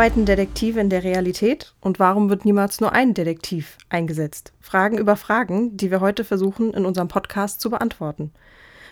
arbeiten Detektive in der Realität und warum wird niemals nur ein Detektiv eingesetzt? Fragen über Fragen, die wir heute versuchen, in unserem Podcast zu beantworten.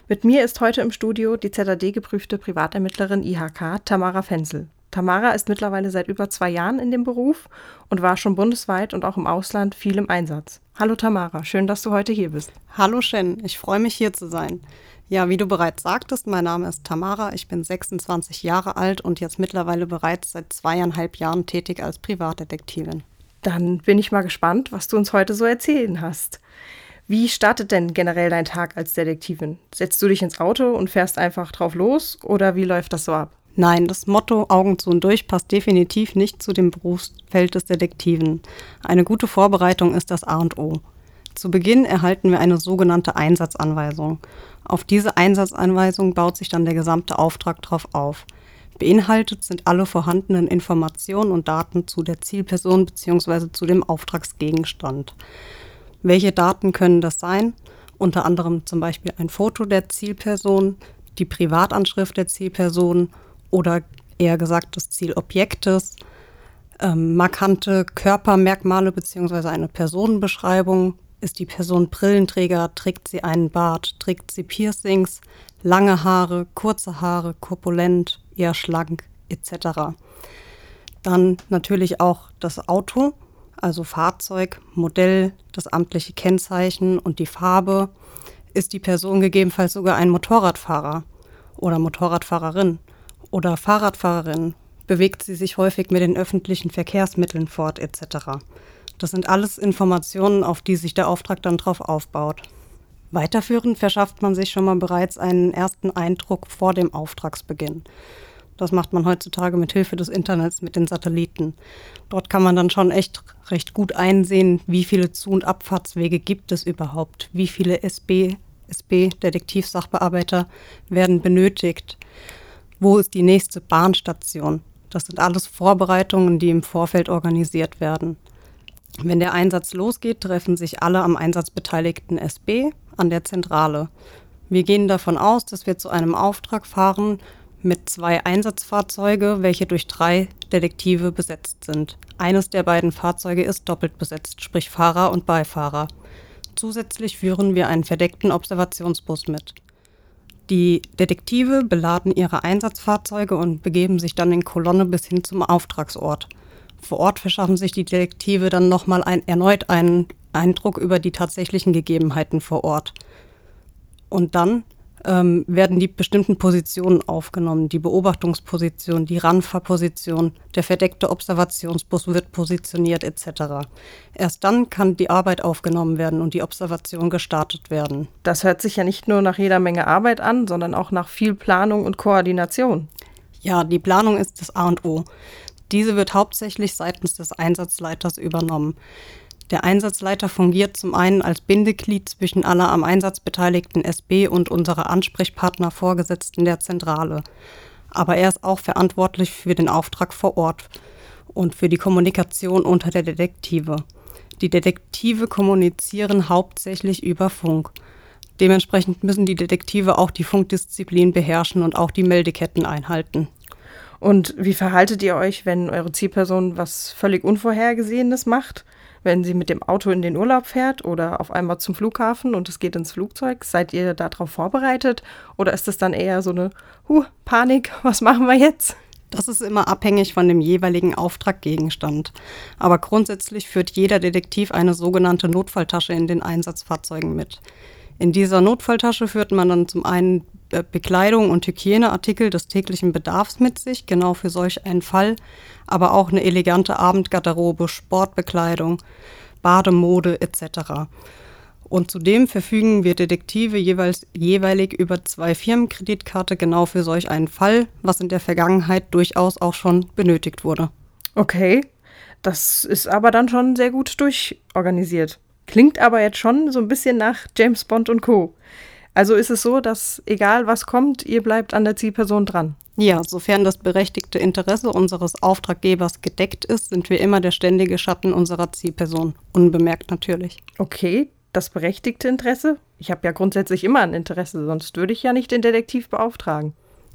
Mit mir ist heute im Studio die ZAD-geprüfte Privatermittlerin IHK Tamara Fenzel. Tamara ist mittlerweile seit über zwei Jahren in dem Beruf und war schon bundesweit und auch im Ausland viel im Einsatz. Hallo Tamara, schön, dass du heute hier bist. Hallo Shen, ich freue mich hier zu sein. Ja, wie du bereits sagtest, mein Name ist Tamara, ich bin 26 Jahre alt und jetzt mittlerweile bereits seit zweieinhalb Jahren tätig als Privatdetektivin. Dann bin ich mal gespannt, was du uns heute so erzählen hast. Wie startet denn generell dein Tag als Detektivin? Setzt du dich ins Auto und fährst einfach drauf los oder wie läuft das so ab? Nein, das Motto Augen zu und durch passt definitiv nicht zu dem Berufsfeld des Detektiven. Eine gute Vorbereitung ist das A und O. Zu Beginn erhalten wir eine sogenannte Einsatzanweisung. Auf diese Einsatzanweisung baut sich dann der gesamte Auftrag drauf auf. Beinhaltet sind alle vorhandenen Informationen und Daten zu der Zielperson bzw. zu dem Auftragsgegenstand. Welche Daten können das sein? Unter anderem zum Beispiel ein Foto der Zielperson, die Privatanschrift der Zielperson oder eher gesagt des Zielobjektes, ähm, markante Körpermerkmale bzw. eine Personenbeschreibung. Ist die Person Brillenträger? Trägt sie einen Bart? Trägt sie Piercings? Lange Haare, kurze Haare, korpulent, eher schlank etc. Dann natürlich auch das Auto, also Fahrzeug, Modell, das amtliche Kennzeichen und die Farbe. Ist die Person gegebenenfalls sogar ein Motorradfahrer oder Motorradfahrerin oder Fahrradfahrerin? Bewegt sie sich häufig mit den öffentlichen Verkehrsmitteln fort etc. Das sind alles Informationen, auf die sich der Auftrag dann drauf aufbaut. Weiterführend verschafft man sich schon mal bereits einen ersten Eindruck vor dem Auftragsbeginn. Das macht man heutzutage mit Hilfe des Internets mit den Satelliten. Dort kann man dann schon echt recht gut einsehen, wie viele Zu- und Abfahrtswege gibt es überhaupt, wie viele SB, SB, Detektivsachbearbeiter werden benötigt, wo ist die nächste Bahnstation. Das sind alles Vorbereitungen, die im Vorfeld organisiert werden. Wenn der Einsatz losgeht, treffen sich alle am Einsatz beteiligten SB an der Zentrale. Wir gehen davon aus, dass wir zu einem Auftrag fahren, mit zwei Einsatzfahrzeuge, welche durch drei Detektive besetzt sind. Eines der beiden Fahrzeuge ist doppelt besetzt, sprich Fahrer und Beifahrer. Zusätzlich führen wir einen verdeckten Observationsbus mit. Die Detektive beladen ihre Einsatzfahrzeuge und begeben sich dann in Kolonne bis hin zum Auftragsort. Vor Ort verschaffen sich die Detektive dann nochmal ein, erneut einen Eindruck über die tatsächlichen Gegebenheiten vor Ort. Und dann ähm, werden die bestimmten Positionen aufgenommen. Die Beobachtungsposition, die Ranfahrposition, der verdeckte Observationsbus wird positioniert etc. Erst dann kann die Arbeit aufgenommen werden und die Observation gestartet werden. Das hört sich ja nicht nur nach jeder Menge Arbeit an, sondern auch nach viel Planung und Koordination. Ja, die Planung ist das A und O. Diese wird hauptsächlich seitens des Einsatzleiters übernommen. Der Einsatzleiter fungiert zum einen als Bindeglied zwischen aller am Einsatz beteiligten SB und unserer Ansprechpartner Vorgesetzten der Zentrale. Aber er ist auch verantwortlich für den Auftrag vor Ort und für die Kommunikation unter der Detektive. Die Detektive kommunizieren hauptsächlich über Funk. Dementsprechend müssen die Detektive auch die Funkdisziplin beherrschen und auch die Meldeketten einhalten. Und wie verhaltet ihr euch, wenn eure Zielperson was völlig Unvorhergesehenes macht? wenn sie mit dem Auto in den Urlaub fährt oder auf einmal zum Flughafen und es geht ins Flugzeug? Seid ihr darauf vorbereitet oder ist es dann eher so eine huh, Panik, was machen wir jetzt? Das ist immer abhängig von dem jeweiligen Auftraggegenstand. Aber grundsätzlich führt jeder Detektiv eine sogenannte Notfalltasche in den Einsatzfahrzeugen mit. In dieser Notfalltasche führt man dann zum einen Bekleidung und Hygieneartikel des täglichen Bedarfs mit sich, genau für solch einen Fall, aber auch eine elegante Abendgarderobe, Sportbekleidung, Bademode etc. Und zudem verfügen wir Detektive jeweils jeweilig über zwei Firmenkreditkarte genau für solch einen Fall, was in der Vergangenheit durchaus auch schon benötigt wurde. Okay, das ist aber dann schon sehr gut durchorganisiert. Klingt aber jetzt schon so ein bisschen nach James Bond und Co. Also ist es so, dass egal was kommt, ihr bleibt an der Zielperson dran. Ja, sofern das berechtigte Interesse unseres Auftraggebers gedeckt ist, sind wir immer der ständige Schatten unserer Zielperson. Unbemerkt natürlich. Okay, das berechtigte Interesse? Ich habe ja grundsätzlich immer ein Interesse, sonst würde ich ja nicht den Detektiv beauftragen.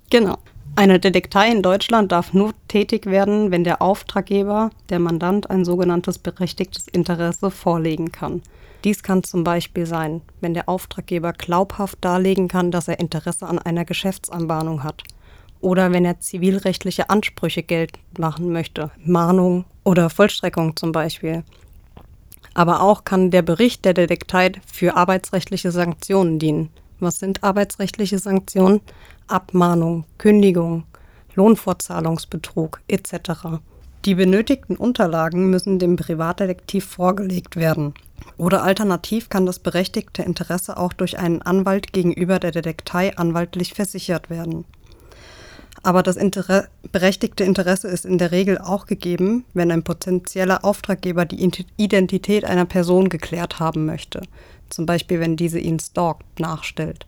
Genau. Eine Detektei in Deutschland darf nur tätig werden, wenn der Auftraggeber, der Mandant, ein sogenanntes berechtigtes Interesse vorlegen kann. Dies kann zum Beispiel sein, wenn der Auftraggeber glaubhaft darlegen kann, dass er Interesse an einer Geschäftsanbahnung hat. Oder wenn er zivilrechtliche Ansprüche geltend machen möchte, Mahnung oder Vollstreckung zum Beispiel. Aber auch kann der Bericht der Detektei für arbeitsrechtliche Sanktionen dienen. Was sind arbeitsrechtliche Sanktionen? Abmahnung, Kündigung, Lohnfortzahlungsbetrug etc. Die benötigten Unterlagen müssen dem Privatdetektiv vorgelegt werden. Oder alternativ kann das berechtigte Interesse auch durch einen Anwalt gegenüber der Detektei anwaltlich versichert werden. Aber das Inter berechtigte Interesse ist in der Regel auch gegeben, wenn ein potenzieller Auftraggeber die Identität einer Person geklärt haben möchte zum Beispiel wenn diese ihn stalkt, nachstellt.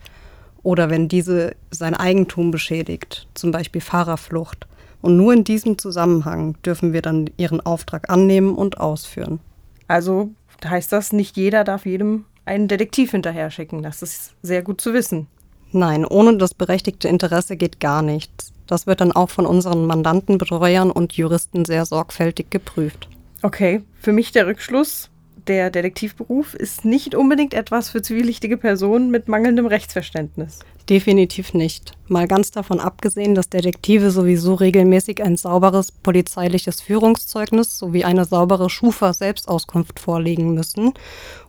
Oder wenn diese sein Eigentum beschädigt, zum Beispiel Fahrerflucht. Und nur in diesem Zusammenhang dürfen wir dann ihren Auftrag annehmen und ausführen. Also heißt das, nicht jeder darf jedem einen Detektiv hinterher schicken. Das ist sehr gut zu wissen. Nein, ohne das berechtigte Interesse geht gar nichts. Das wird dann auch von unseren Mandanten, Betreuern und Juristen sehr sorgfältig geprüft. Okay, für mich der Rückschluss, der Detektivberuf ist nicht unbedingt etwas für zwielichtige Personen mit mangelndem Rechtsverständnis. Definitiv nicht. Mal ganz davon abgesehen, dass Detektive sowieso regelmäßig ein sauberes polizeiliches Führungszeugnis sowie eine saubere Schufa-Selbstauskunft vorlegen müssen,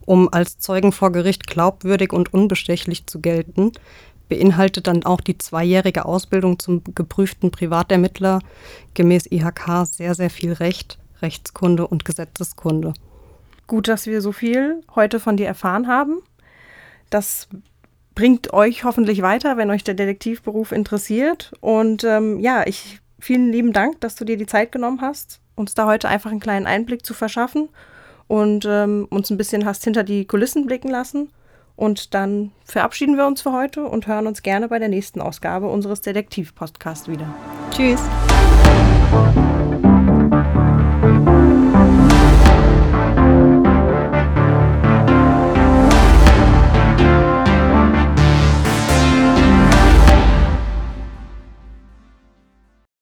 um als Zeugen vor Gericht glaubwürdig und unbestechlich zu gelten, beinhaltet dann auch die zweijährige Ausbildung zum geprüften Privatermittler gemäß IHK sehr, sehr viel Recht, Rechtskunde und Gesetzeskunde. Gut, dass wir so viel heute von dir erfahren haben. Das bringt euch hoffentlich weiter, wenn euch der Detektivberuf interessiert. Und ähm, ja, ich vielen lieben Dank, dass du dir die Zeit genommen hast, uns da heute einfach einen kleinen Einblick zu verschaffen und ähm, uns ein bisschen hast hinter die Kulissen blicken lassen. Und dann verabschieden wir uns für heute und hören uns gerne bei der nächsten Ausgabe unseres Detektiv-Podcasts wieder. Tschüss.